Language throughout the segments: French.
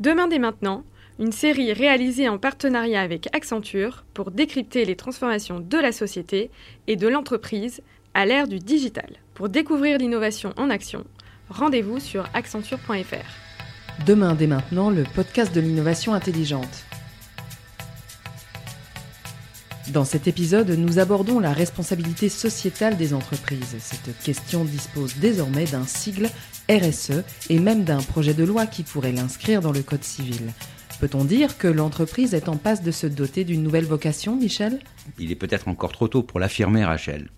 Demain dès maintenant, une série réalisée en partenariat avec Accenture pour décrypter les transformations de la société et de l'entreprise à l'ère du digital. Pour découvrir l'innovation en action, rendez-vous sur accenture.fr. Demain dès maintenant, le podcast de l'innovation intelligente. Dans cet épisode, nous abordons la responsabilité sociétale des entreprises. Cette question dispose désormais d'un sigle RSE et même d'un projet de loi qui pourrait l'inscrire dans le Code civil. Peut-on dire que l'entreprise est en passe de se doter d'une nouvelle vocation, Michel? Il est peut-être encore trop tôt pour l'affirmer, Rachel.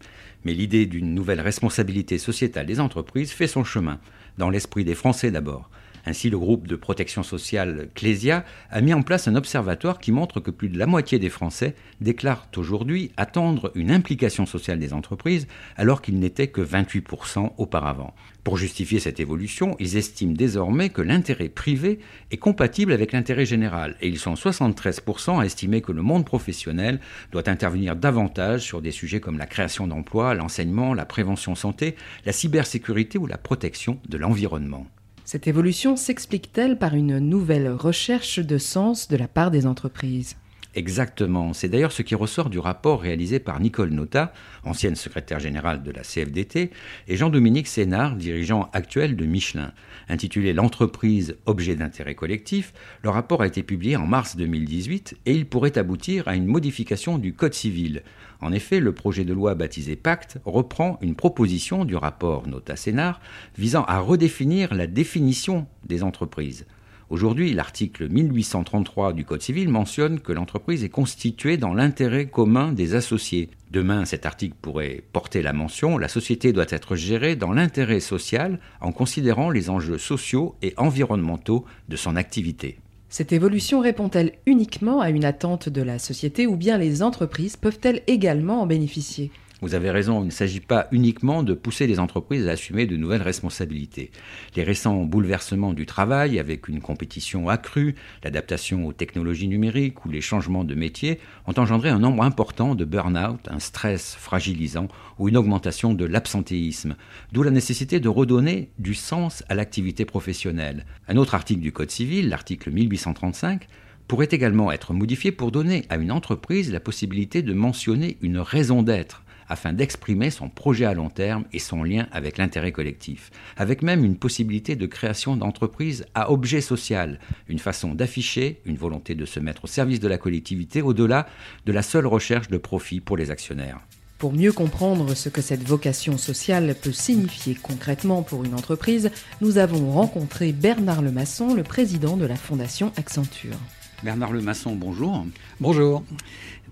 Mais l'idée d'une nouvelle responsabilité sociétale des entreprises fait son chemin, dans l'esprit des Français d'abord. Ainsi, le groupe de protection sociale Clésia a mis en place un observatoire qui montre que plus de la moitié des Français déclarent aujourd'hui attendre une implication sociale des entreprises alors qu'il n'était que 28% auparavant. Pour justifier cette évolution, ils estiment désormais que l'intérêt privé est compatible avec l'intérêt général et ils sont 73% à estimer que le monde professionnel doit intervenir davantage sur des sujets comme la création d'emplois, l'enseignement, la prévention santé, la cybersécurité ou la protection de l'environnement. Cette évolution s'explique-t-elle par une nouvelle recherche de sens de la part des entreprises? Exactement. C'est d'ailleurs ce qui ressort du rapport réalisé par Nicole Nota, ancienne secrétaire générale de la CFDT, et Jean-Dominique Sénard, dirigeant actuel de Michelin. Intitulé L'entreprise objet d'intérêt collectif, le rapport a été publié en mars 2018 et il pourrait aboutir à une modification du Code civil. En effet, le projet de loi baptisé Pacte reprend une proposition du rapport Nota Sénard visant à redéfinir la définition des entreprises. Aujourd'hui, l'article 1833 du Code civil mentionne que l'entreprise est constituée dans l'intérêt commun des associés. Demain, cet article pourrait porter la mention La société doit être gérée dans l'intérêt social en considérant les enjeux sociaux et environnementaux de son activité. Cette évolution répond-elle uniquement à une attente de la société ou bien les entreprises peuvent-elles également en bénéficier? Vous avez raison, il ne s'agit pas uniquement de pousser les entreprises à assumer de nouvelles responsabilités. Les récents bouleversements du travail, avec une compétition accrue, l'adaptation aux technologies numériques ou les changements de métier, ont engendré un nombre important de burn-out, un stress fragilisant ou une augmentation de l'absentéisme, d'où la nécessité de redonner du sens à l'activité professionnelle. Un autre article du Code civil, l'article 1835, pourrait également être modifié pour donner à une entreprise la possibilité de mentionner une raison d'être afin d'exprimer son projet à long terme et son lien avec l'intérêt collectif, avec même une possibilité de création d'entreprise à objet social, une façon d'afficher une volonté de se mettre au service de la collectivité au-delà de la seule recherche de profit pour les actionnaires. Pour mieux comprendre ce que cette vocation sociale peut signifier concrètement pour une entreprise, nous avons rencontré Bernard Lemasson, le président de la Fondation Accenture. Bernard Lemasson, bonjour. Bonjour.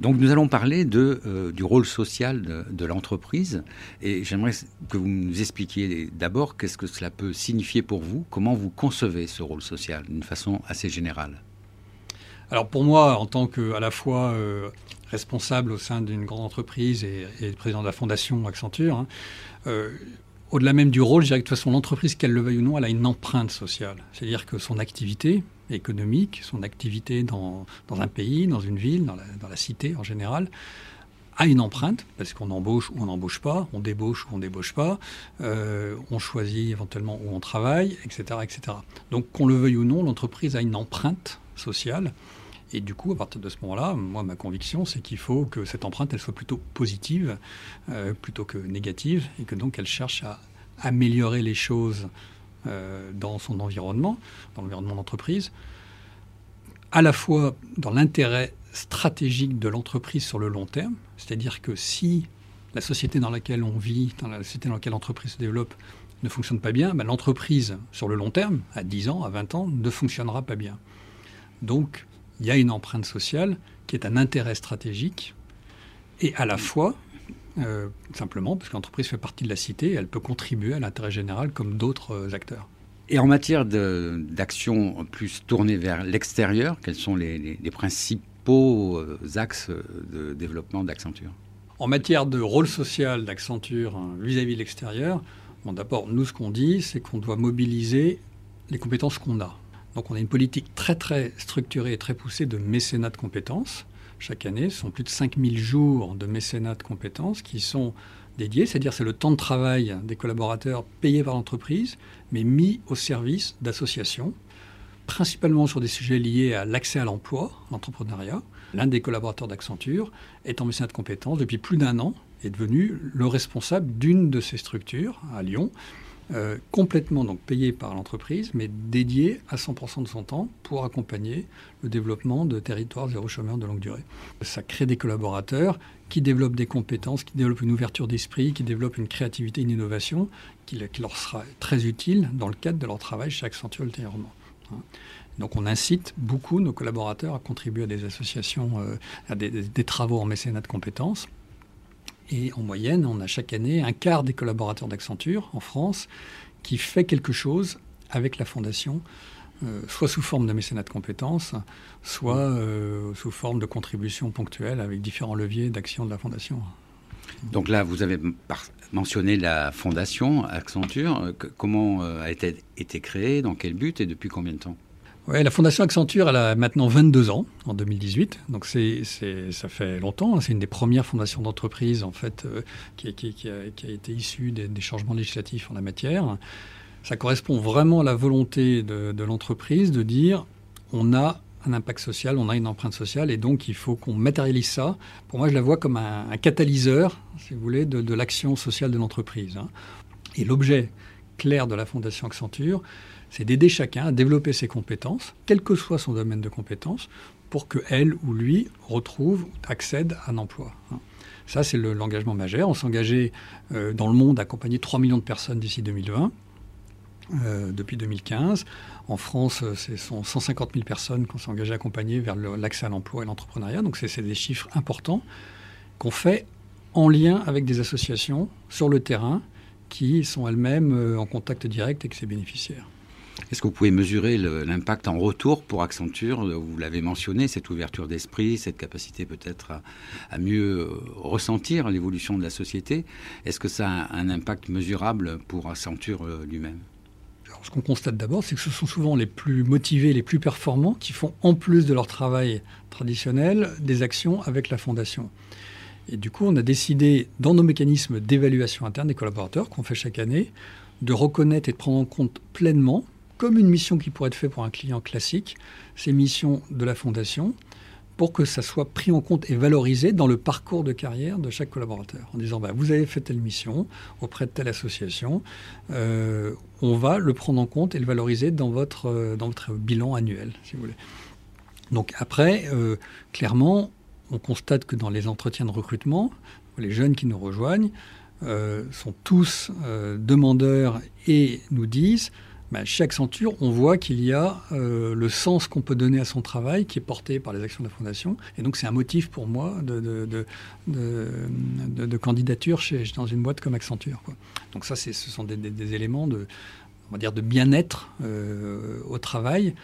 Donc nous allons parler de, euh, du rôle social de, l'entreprise et j'aimerais que vous nous expliquiez d'abord qu'est-ce que cela peut signifier pour vous, comment vous concevez ce rôle social d'une façon assez générale. Alors pour moi, en tant que à la fois euh, responsable au sein d'une grande entreprise et, président de la fondation Accenture, hein, euh, au-delà même du rôle, je dirais que de toute façon l'entreprise, qu'elle le veuille ou non, elle a une empreinte sociale. C'est-à-dire que son activité, économique, son activité dans, un pays, dans une ville, dans la, cité en général, a une empreinte, parce qu'on embauche ou on n'embauche pas, on débauche ou on débauche pas, euh, on choisit éventuellement où on travaille, etc., etc. Donc qu'on le veuille ou non, l'entreprise a une empreinte sociale. Et du coup, à partir de ce moment-là, moi, ma conviction, c'est qu'il faut que cette empreinte, elle soit plutôt positive, euh, plutôt que négative, et que donc elle cherche à améliorer les choses dans son environnement, dans l'environnement d'entreprise, à la fois dans l'intérêt stratégique de l'entreprise sur le long terme, c'est-à-dire que si la société dans laquelle on vit, dans la société dans laquelle l'entreprise se développe, ne fonctionne pas bien, ben l'entreprise, sur le long terme, à 10 ans, à 20 ans, ne fonctionnera pas bien. Donc, il y a une empreinte sociale qui est un intérêt stratégique et à la fois euh, simplement parce que l'entreprise fait partie de la cité, elle peut contribuer à l'intérêt général comme d'autres euh, acteurs. Et en matière d'action plus tournée vers l'extérieur, quels sont les, principaux euh, axes de développement d'Accenture? En matière de rôle social d'Accenture hein, vis-à-vis de l'extérieur, bon, d'abord, nous, ce qu'on dit, c'est qu'on doit mobiliser les compétences qu'on a. Donc on a une politique très très structurée et très poussée de mécénat de compétences chaque année. Ce sont plus de 5000 jours de mécénat de compétences qui sont dédiés, c'est-à-dire c'est le temps de travail des collaborateurs payés par l'entreprise, mais mis au service d'associations principalement sur des sujets liés à l'accès à l'emploi, l'entrepreneuriat. L'un des collaborateurs d'Accenture est en mécénat de compétences depuis plus d'un an, est devenu le responsable d'une de ces structures à Lyon, euh, complètement donc payé par l'entreprise, mais dédié à 100% de son temps pour accompagner le développement de territoires zéro chômeur de longue durée. Ça crée des collaborateurs qui développent des compétences, qui développent une ouverture d'esprit, qui développent une créativité, une innovation qui, leur sera très utile dans le cadre de leur travail chez Accenture ultérieurement. Donc on incite beaucoup nos collaborateurs à contribuer à des associations, euh, à des, des, travaux en mécénat de compétences. Et en moyenne, on a chaque année un quart des collaborateurs d'Accenture en France qui fait quelque chose avec la fondation, euh, soit sous forme de mécénat de compétences, soit euh, sous forme de contributions ponctuelles avec différents leviers d'action de la fondation. Donc là, vous avez mentionné la fondation Accenture. Comment a été, été créée, dans quel but? Et depuis combien de temps? Ouais, la Fondation Accenture, a maintenant 22 ans, en 2018. Donc c'est, ça fait longtemps. Hein. C'est une des premières fondations d'entreprise, en fait, euh, qui, a, été issue des, changements législatifs en la matière. Ça correspond vraiment à la volonté de, l'entreprise de dire on a un impact social, on a une empreinte sociale, et donc il faut qu'on matérialise ça. Pour moi, je la vois comme un, catalyseur, si vous voulez, de, de l'action sociale de l'entreprise. Hein. Et l'objet clair de la Fondation Accenture, c'est d'aider chacun à développer ses compétences, quel que soit son domaine de compétences, pour que elle ou lui retrouve, accède à un emploi. Hein. Ça, c'est l'engagement majeur. On s'est engagé euh, dans le monde à accompagner 3 millions de personnes d'ici 2020. Euh, depuis 2015. En France, euh, ce sont 150 000 personnes qu'on s'est engagé à accompagner vers l'accès à l'emploi et l'entrepreneuriat. Donc, c'est des chiffres importants qu'on fait en lien avec des associations sur le terrain qui sont elles-mêmes euh, en contact direct avec ses bénéficiaires. Est-ce que vous pouvez mesurer l'impact en retour pour Accenture Vous l'avez mentionné, cette ouverture d'esprit, cette capacité peut-être à, à, mieux euh, ressentir l'évolution de la société? Est-ce que ça a un impact mesurable pour Accenture euh, lui-même? Ce qu'on constate d'abord, c'est que ce sont souvent les plus motivés, les plus performants qui font, en plus de leur travail traditionnel, des actions avec la fondation. Et du coup, on a décidé, dans nos mécanismes d'évaluation interne des collaborateurs qu'on fait chaque année, de reconnaître et de prendre en compte pleinement comme une mission qui pourrait être faite pour un client classique, ces missions de la fondation, pour que ça soit pris en compte et valorisé dans le parcours de carrière de chaque collaborateur. En disant, bah, vous avez fait telle mission auprès de telle association, euh, on va le prendre en compte et le valoriser dans votre, euh, dans votre bilan annuel, si vous voulez. Donc après, euh, clairement, on constate que dans les entretiens de recrutement, les jeunes qui nous rejoignent euh, sont tous euh, demandeurs et nous disent bah, chez Accenture, on voit qu'il y a euh, le sens qu'on peut donner à son travail qui est porté par les actions de la Fondation. Et donc, c'est un motif pour moi de, candidature chez, dans une boîte comme Accenture. Donc, ça, ce sont des, éléments de, bien-être au travail.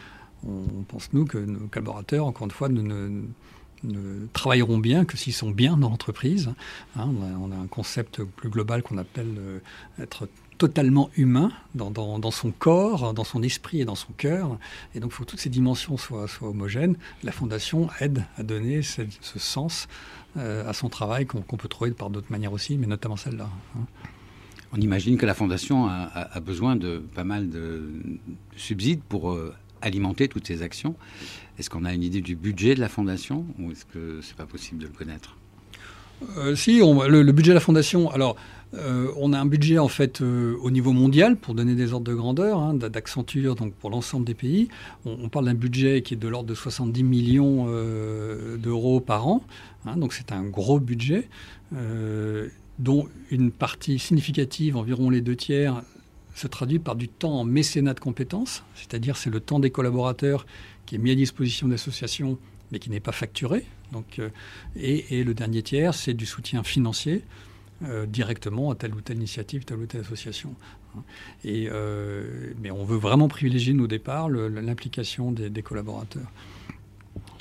On, on, pense, nous, que nos collaborateurs, encore une fois, ne, ne, travailleront bien que s'ils sont bien dans l'entreprise. Hein, on, a, un concept plus global qu'on appelle euh, être totalement humain dans, son corps, dans son esprit et dans son cœur. Et donc, il faut que toutes ces dimensions soient, soient, homogènes. La Fondation aide à donner ce, sens euh, à son travail qu'on qu peut trouver par d'autres manières aussi, mais notamment celle-là. Hein. On imagine que la Fondation a, besoin de pas mal de subsides pour euh, alimenter toutes ces actions. Est-ce qu'on a une idée du budget de la Fondation ou est-ce que c'est pas possible de le connaître? Euh, si, on, le, budget de la Fondation, alors euh, on a un budget en fait euh, au niveau mondial pour donner des ordres de grandeur, hein, d'Accenture, donc pour l'ensemble des pays. On, parle d'un budget qui est de l'ordre de 70 millions d'euros par an, hein, donc c'est un gros budget, dont une partie significative, environ les deux tiers, se traduit par du temps en mécénat de compétences, c'est-à-dire c'est le temps des collaborateurs qui est mis à disposition d'associations mais qui n'est pas facturé. Donc, euh, et, le dernier tiers, c'est du soutien financier euh, directement à telle ou telle initiative, telle ou telle association. Et, euh, mais on veut vraiment privilégier au départ l'implication des, des, collaborateurs.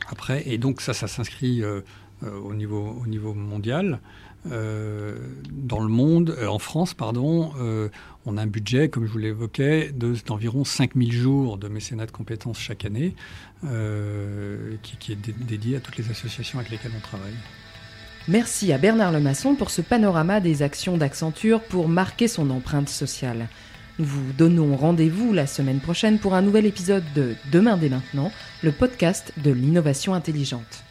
Après, et donc ça, ça s'inscrit au, niveau, au niveau mondial. Dans le monde, euh, en France, pardon, euh, on a un budget, comme je vous l'évoquais, d'environ 5000 jours de mécénat de compétences chaque année, euh, qui, qui, est dédié à toutes les associations avec lesquelles on travaille. Merci à Bernard Lemasson pour ce panorama des actions d'Accenture pour marquer son empreinte sociale. Nous vous donnons rendez-vous la semaine prochaine pour un nouvel épisode de Demain dès maintenant, le podcast de l'innovation intelligente.